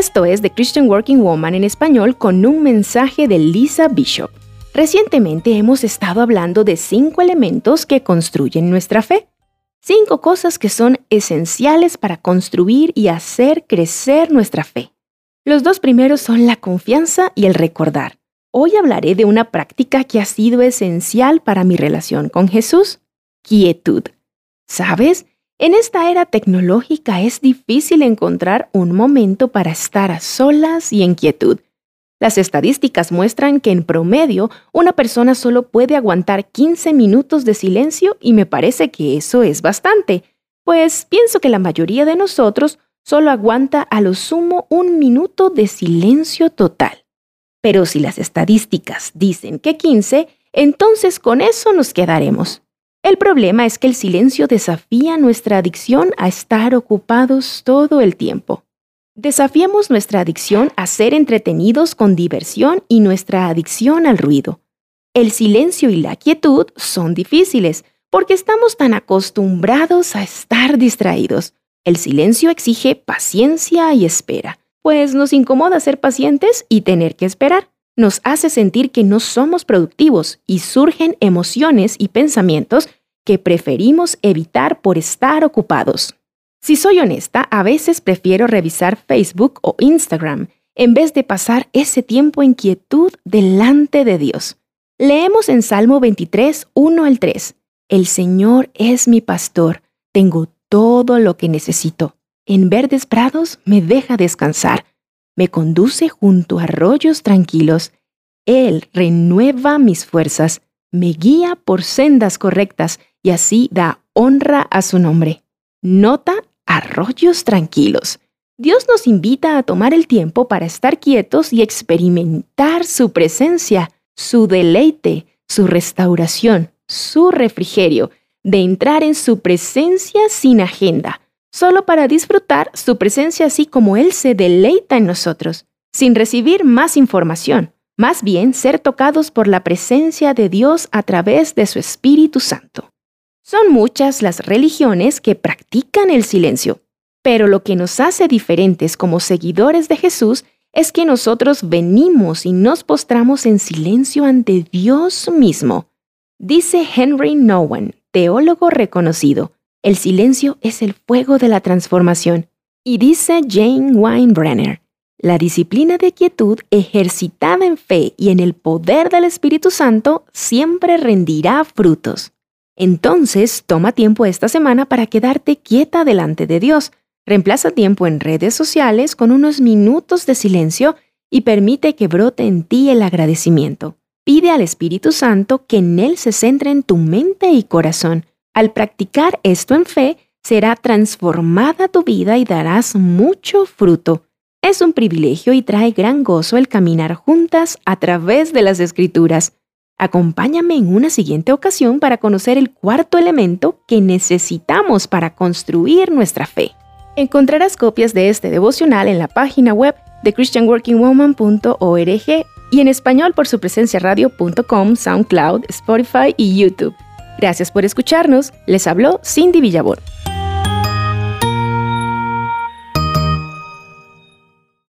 Esto es The Christian Working Woman en español con un mensaje de Lisa Bishop. Recientemente hemos estado hablando de cinco elementos que construyen nuestra fe. Cinco cosas que son esenciales para construir y hacer crecer nuestra fe. Los dos primeros son la confianza y el recordar. Hoy hablaré de una práctica que ha sido esencial para mi relación con Jesús, quietud. ¿Sabes? En esta era tecnológica es difícil encontrar un momento para estar a solas y en quietud. Las estadísticas muestran que en promedio una persona solo puede aguantar 15 minutos de silencio y me parece que eso es bastante, pues pienso que la mayoría de nosotros solo aguanta a lo sumo un minuto de silencio total. Pero si las estadísticas dicen que 15, entonces con eso nos quedaremos. El problema es que el silencio desafía nuestra adicción a estar ocupados todo el tiempo. Desafiemos nuestra adicción a ser entretenidos con diversión y nuestra adicción al ruido. El silencio y la quietud son difíciles porque estamos tan acostumbrados a estar distraídos. El silencio exige paciencia y espera, pues nos incomoda ser pacientes y tener que esperar. Nos hace sentir que no somos productivos y surgen emociones y pensamientos que preferimos evitar por estar ocupados. Si soy honesta, a veces prefiero revisar Facebook o Instagram en vez de pasar ese tiempo en quietud delante de Dios. Leemos en Salmo 23, 1 al 3. El Señor es mi pastor, tengo todo lo que necesito. En verdes prados me deja descansar, me conduce junto a arroyos tranquilos. Él renueva mis fuerzas, me guía por sendas correctas y así da honra a su nombre. Nota arroyos tranquilos. Dios nos invita a tomar el tiempo para estar quietos y experimentar su presencia, su deleite, su restauración, su refrigerio, de entrar en su presencia sin agenda, solo para disfrutar su presencia así como Él se deleita en nosotros, sin recibir más información, más bien ser tocados por la presencia de Dios a través de su Espíritu Santo. Son muchas las religiones que practican el silencio, pero lo que nos hace diferentes como seguidores de Jesús es que nosotros venimos y nos postramos en silencio ante Dios mismo. Dice Henry Nowen, teólogo reconocido, el silencio es el fuego de la transformación. Y dice Jane Weinbrenner, la disciplina de quietud ejercitada en fe y en el poder del Espíritu Santo siempre rendirá frutos. Entonces, toma tiempo esta semana para quedarte quieta delante de Dios. Reemplaza tiempo en redes sociales con unos minutos de silencio y permite que brote en ti el agradecimiento. Pide al Espíritu Santo que en Él se centre en tu mente y corazón. Al practicar esto en fe, será transformada tu vida y darás mucho fruto. Es un privilegio y trae gran gozo el caminar juntas a través de las Escrituras. Acompáñame en una siguiente ocasión para conocer el cuarto elemento que necesitamos para construir nuestra fe. Encontrarás copias de este devocional en la página web de christianworkingwoman.org y en español por su presencia radio.com, SoundCloud, Spotify y YouTube. Gracias por escucharnos. Les habló Cindy Villabor.